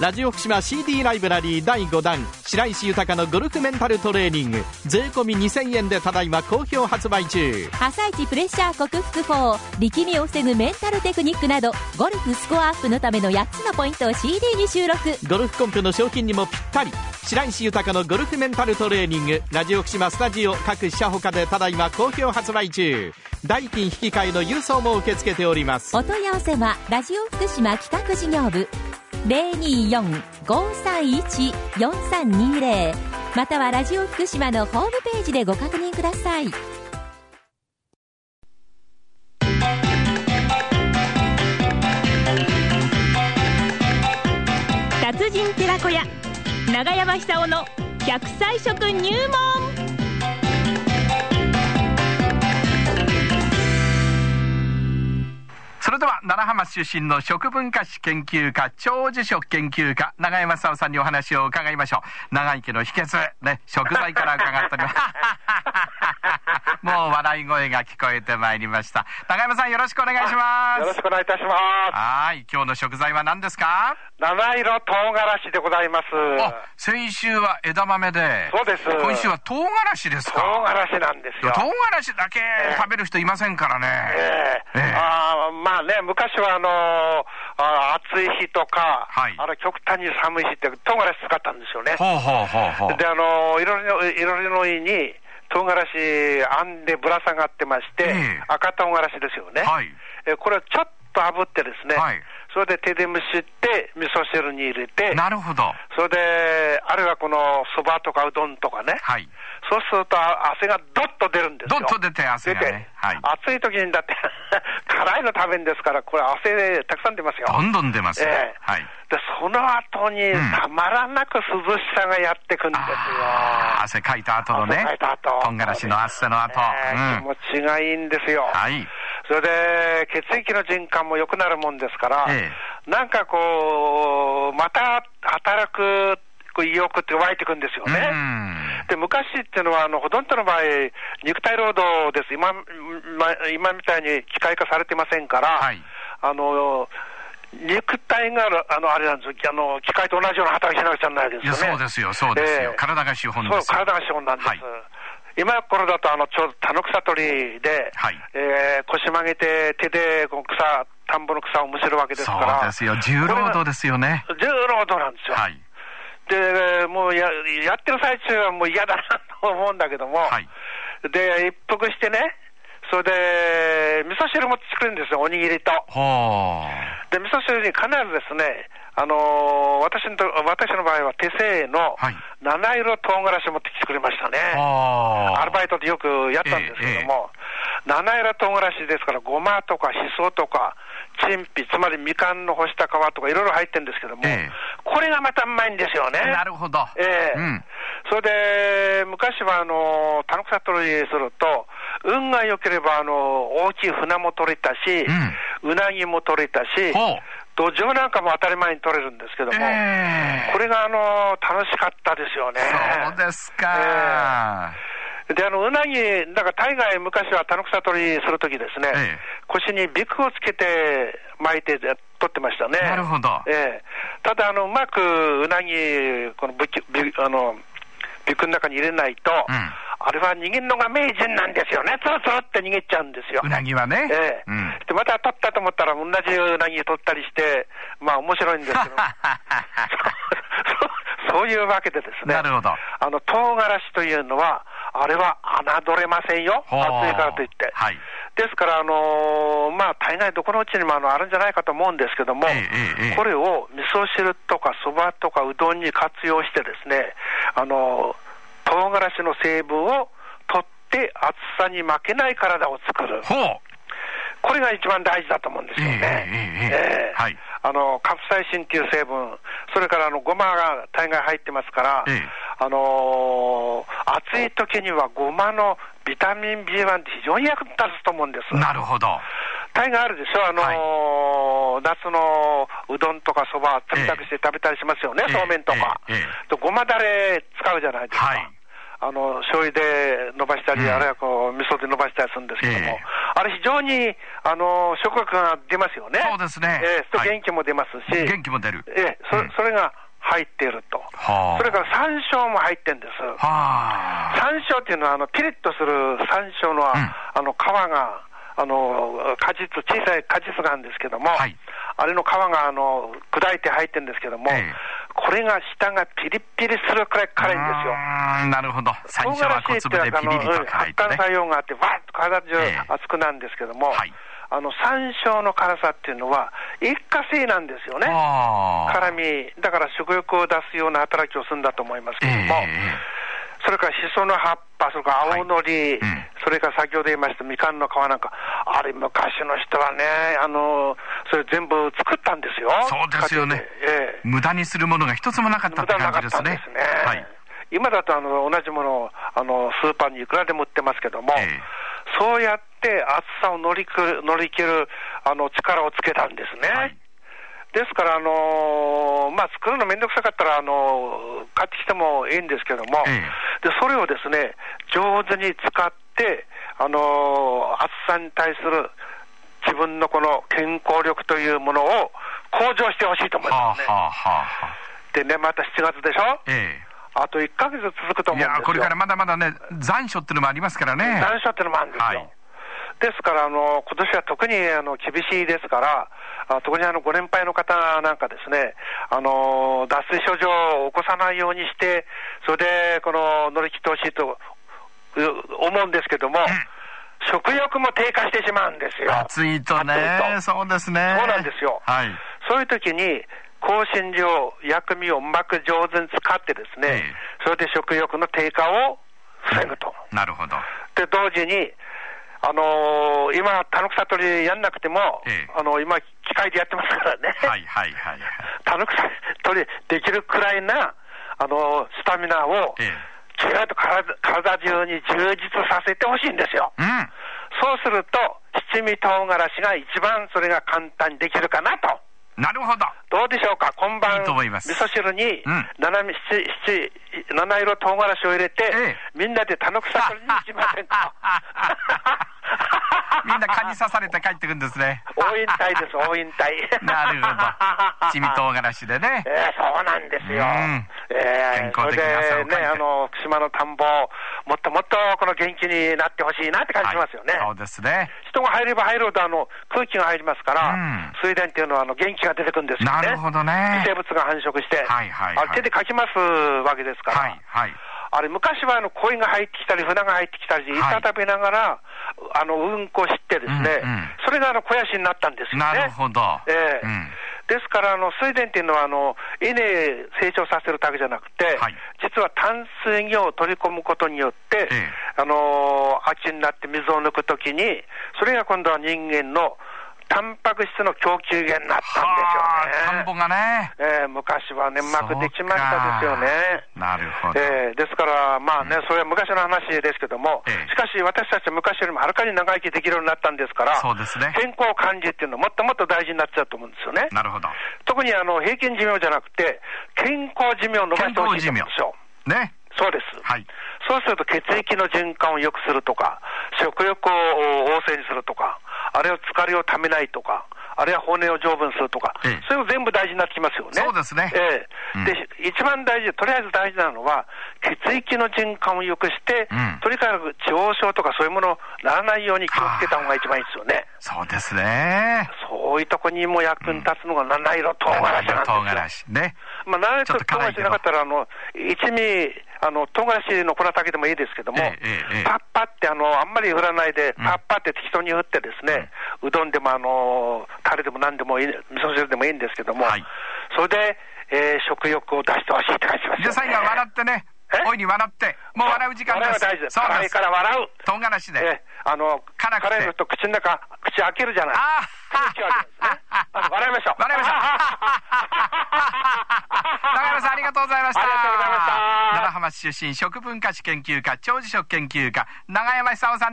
ラジオ福島 CD ライブラリー第5弾白石豊のゴルフメンタルトレーニング。税込み2000円でただいま好評発売中。朝一プレッシャー克服法力みを防ぐメンタルテクニックなどゴルフスコアアップのための8つのポイントを CD に収録。ゴルフコンプの賞金にもぴったり。白石豊のゴルフメンタルトレーニング。ラジオ福島スタジオ各社ほかでただいま好評発売中。代金引き換えの郵送も受け付けております。お問い合わせはラジオ福島企画事業部024-531-4320またはラジオ福島のホームページでご確認ください。達人寺子屋長山久夫の百歳食入門。出身の食文化史研究家長寿食研究家永山沙さんにお話を伺いましょう。長生きの秘訣ね食材から伺っております。もう笑い声が聞こえてまいりました。永山さんよろしくお願いします。よろしくお願いいたします。はい今日の食材は何ですか？七色唐辛子でございます。あ先週は枝豆で。そうです。今週は唐辛子ですか？唐辛子なんですよ。唐辛子だけ食べる人いませんからね、ええ。ええ。あーまあね、昔はあのーあー暑い日とか、はい。あの極端に寒い日って唐辛子使ったんですよね。ほうほうほうほうで、あのー、彩りの彩りのいいに、唐辛子編んでぶら下がってまして、ええ赤唐辛子ですよね。はい。えこれをちょっと炙ってですね、はい。それで手で蒸して、味噌汁に入れて、なるほど。それで、あるいはこのそばとかうどんとかね、はいそうするとあ汗がどっと出るんですよ。どっと出て汗が出てねはい。暑い時にだって、辛いの食べるんですから、これ汗たくさん出ますよ。どんどん出ますよ、ええ。はい。で、その後にうん。たまらなく涼しさがやってくんですよ。あー汗かいた後のね。汗かいた後。唐辛子の汗の後、ええうん。気持ちがいいんですよ。はい。それで、血液の循環も良くなるもんですから、えなんかこう、また働くこう意欲って湧いてくんですよね。うん。で昔っていうのは、あのほとんどの場合、肉体労働です、今ま今みたいに機械化されてませんから、はい。あの肉体があのあれなんですよ。あの、機械と同じような働きしなくちゃならないですよね。そうですよそうですよ、ええ。体が資本です。よそう、体が資本なんです。はい。今頃だとあのちょうど田の草取りで、はい。えー腰曲げて手でこう草、田んぼの草をむしるわけですから、そうですよ。重労働ですよね。重労働なんですよ。はいで、もうややってる最中はもう嫌だなと思うんだけども、はい。で、一服してね、それで、味噌汁も作るんですよ、おにぎりと。ほで、味噌汁に必ずですね、あのー私のと私の場合は手製のはい。七色唐辛子持ってきてくれましたね。アルバイトでよくやったんですけども、七色唐辛子ですから、ごまとかしそとか、陳皮、つまりみかんの干した皮とかいろいろ入ってるんですけども、ええ。これがまたうまいんですよね。なるほど。ええ。うん。それで、昔はあの、田の草取りすると、運が良ければ、あの、大きい船も取れたし、うなぎも取れたし、土壌なんかも当たり前に取れるんですけども、ええ。これがあの、楽しかったですよね。そうですか、で、あの、うなぎ、だから大概昔は田の草取りするときですね、ええ。腰にビクをつけて巻いて取ってましたね。なるほど。ええ。ただ、あの、うまくうなぎ、このビキビあの、ビクの中に入れないと、うん。あれは逃げるのが名人なんですよね。つるつるって逃げちゃうんですよ。うなぎはね、ええ。うん。で、また取ったと思ったら、同じうなぎ取ったりして、まあ面白いんですけど、そそういうわけでですね、なるほど。あの唐辛子というのは、あれは侮れませんよ、暑いからといって。はい。ですから、あのーまあ、大概どこのうちにもあのあるんじゃないかと思うんですけども、ええええこれを味噌汁とかそばとかうどんに活用してですね、あのー唐辛子の成分を取って暑さに負けない体を作る。これが一番大事だと思うんですよね。ええあのカプサイシンっていう成分、それからあのごまが大概入ってますから、ええあのー暑い時にはごまのビタミン B1 って非常に役立つと思うんです。なるほど大概あるでしょ、あのー夏のうどんとかそば、冷たくして食べたりしますよね、ええそうめんとか、えええとごまだれ使うじゃないですか。はいあの醤油で伸ばしたり、うんあるいはこう味噌で伸ばしたりするんですけども、ええあれ、非常にあの食欲が出ますよね。そうですねええとはい元気も出ますし、元気も出る。ええそうんそれが入っていると、はあそれから山椒も入ってるんです。はあ。山椒っていうのは、あのピリッとする山椒の,、んあの皮が、あの果実、小さい果実があるんですけども、はいあれの皮があの砕いて入ってるんですけども、ええこれが舌がピリッピリするくらい辛いんですよ。なるほど。最初は小粒でピリリと辛いとね。発汗作用があって、わーっと体中ええ熱くなるんですけども、はいあの山椒の辛さっていうのは、一過性なんですよね。辛み、だから食欲を出すような働きをするんだと思いますけども、えそれからしその葉っぱ、それから青のり、はい。うん。それから先ほど言いましたみかんの皮なんか、あれ、昔の人はね、あのそれ全部作ったんですよ。そうですよね。ええ。無駄にするものが一つもなかったって感じですかったんですね。ね。はい。今だとあの同じものをあのスーパーにいくらでも売ってますけども、ええそうやって暑さを乗りく乗り切るあの力をつけたんですね。はいですから、あのまあ、作るのめんどくさかったら、あの買ってきてもいいんですけども、えでそれをですね上手に使って、あの暑さに対する自分のこの健康力というものを向上してほしいと思いますね。はあはあはあはあ。でね、また7月でしょ、えあと1ヶ月続くと思うんですよ。や、これからまだまだね、残暑っていうのもありますからね。残暑っていうのもあるんですよ。はいですから、あの今年は特にあの厳しいですから、あ特にあのご年配の方なんかですね、あの脱水症状を起こさないようにして、それでこの乗り切ってほしいとう思うんですけども、食欲も低下してしまうんですよ。暑いとねとそうですね。そうなんですよはい。そういう時に、香辛料、薬味をうまく上手に使ってですね、ええそれで食欲の低下を防ぐと。なるほど。で、同時に、あのー今、田の草取りやんなくても、ええあの今、機械でやってますからね、はいはいはいはい。田の草取りできるくらいな、あのースタミナを、えきゅーっと体体中に充実させてほしいんですよ。え。うん。そうすると、七味唐辛子が一番それが簡単にできるかなと。なるほど。どうでしょうか、今晩、いいと思います味噌汁にうん七味、七七七色唐辛子を入れて、ええみんなで田の草取りに行きませんか？みんな蚊に刺されて帰ってくるんですね。大引退です、大引退。なるほど。七味唐辛子でね。えーそうなんですよ。うんえー健康的に汗をかいてそれでね、あの、福島の田んぼ、もっともっとこの元気になってほしいなって感じしますよね。はいそうですね。人が入れば入るほどあの空気が入りますから、うん水田っていうのはあの元気が出てくるんですよね。なるほどね微生物が繁殖して、はいはいはいあれ手でかきますわけですから、はいはい。あれ昔はあの鯉が入ってきたり、船が入ってきたり、はい板食べながら、あのうんこしてですね、うんうんそれがあの肥やしになったんですよね。なるほど。ええうんですから、あの水田っていうのはあの、稲成長させるだけじゃなくて、はい。実は淡水魚を取り込むことによって、ええ。あの秋になって水を抜くときに、それが今度は人間のタンパク質の供給源になったんはあですよね。田んぼがね。ええ昔は粘膜できましたですよね。なるほど。えーですから、まあね、それは昔の話ですけども、ええしかし私たちは昔よりもはるかに長生きできるようになったんですから、そうですね健康管理っていうのはもっともっと大事になっちゃうと思うんですよね。なるほど。特にあの平均寿命じゃなくて、健康寿命を伸ばしてほしいんですよ。ね。そうです。はい。そうすると血液の循環を良くするとか、食欲を旺盛にするとか、あるいは疲れをためないとか、あるいは骨を丈夫にするとか、ええそれも全部大事になってきますよね。そうですねええうんで、一番大事、とりあえず大事なのは、血液の循環を良くして、うんとにかく地方症とかそういうものにならないように気をつけた方が一番いいですよね。そうですね。そういうとこにも役に立つのが七色唐辛子なんですよ。唐辛子ね。まあ、七色唐辛子なかったら、あの、一味、あの、唐辛子の粉だけでもいいですけども、パッパって、あの、あんまり振らないで、パッパって適当に振ってですね、うどんでも、あの、タレでも何でもいい、味噌汁でもいいんですけども、はいそれで、えー食欲を出してほしいって感じしますよ、ね。で、最後は笑ってねえ？大いに笑って。もう笑う時間です。笑いは大事です。か。ら笑う。唐辛子で。ええあの、辛いのと口の中、口開けるじゃない。あ空気を開けるんですねあ笑いましょう。笑いましょう。長山さんありがとうございました。ありがとうございました浜市出身食文化史研究家、長寿食研究家、永山久夫さん